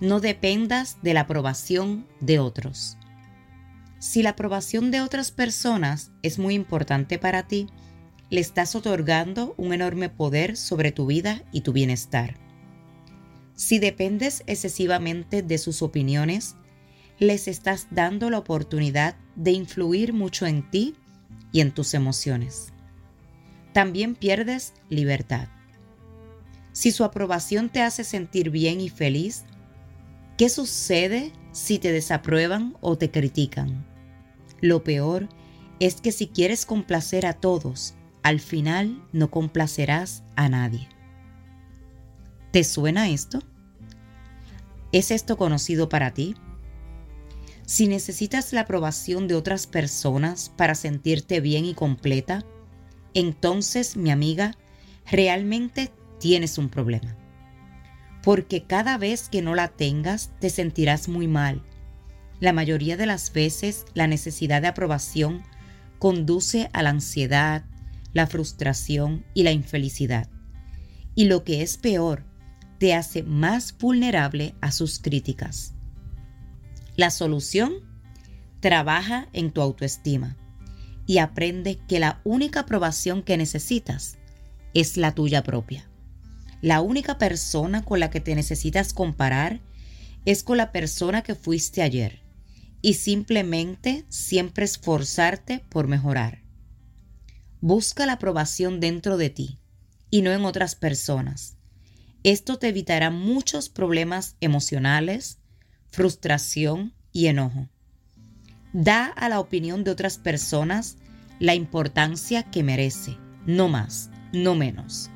no dependas de la aprobación de otros. Si la aprobación de otras personas es muy importante para ti, le estás otorgando un enorme poder sobre tu vida y tu bienestar. Si dependes excesivamente de sus opiniones, les estás dando la oportunidad de influir mucho en ti y en tus emociones. También pierdes libertad. Si su aprobación te hace sentir bien y feliz, ¿Qué sucede si te desaprueban o te critican? Lo peor es que si quieres complacer a todos, al final no complacerás a nadie. ¿Te suena esto? ¿Es esto conocido para ti? Si necesitas la aprobación de otras personas para sentirte bien y completa, entonces, mi amiga, realmente tienes un problema porque cada vez que no la tengas te sentirás muy mal. La mayoría de las veces la necesidad de aprobación conduce a la ansiedad, la frustración y la infelicidad. Y lo que es peor, te hace más vulnerable a sus críticas. La solución, trabaja en tu autoestima y aprende que la única aprobación que necesitas es la tuya propia. La única persona con la que te necesitas comparar es con la persona que fuiste ayer y simplemente siempre esforzarte por mejorar. Busca la aprobación dentro de ti y no en otras personas. Esto te evitará muchos problemas emocionales, frustración y enojo. Da a la opinión de otras personas la importancia que merece, no más, no menos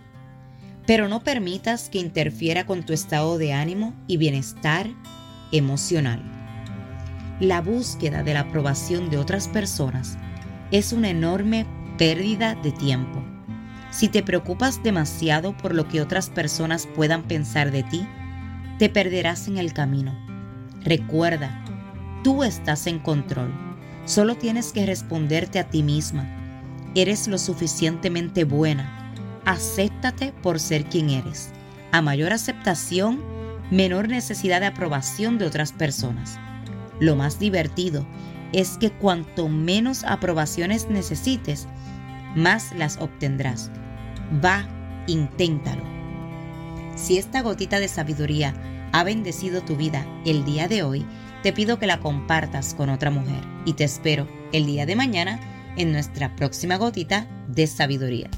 pero no permitas que interfiera con tu estado de ánimo y bienestar emocional. La búsqueda de la aprobación de otras personas es una enorme pérdida de tiempo. Si te preocupas demasiado por lo que otras personas puedan pensar de ti, te perderás en el camino. Recuerda, tú estás en control. Solo tienes que responderte a ti misma. Eres lo suficientemente buena acéptate por ser quien eres. A mayor aceptación, menor necesidad de aprobación de otras personas. Lo más divertido es que cuanto menos aprobaciones necesites, más las obtendrás. Va, inténtalo. Si esta gotita de sabiduría ha bendecido tu vida el día de hoy, te pido que la compartas con otra mujer y te espero el día de mañana en nuestra próxima gotita de sabiduría.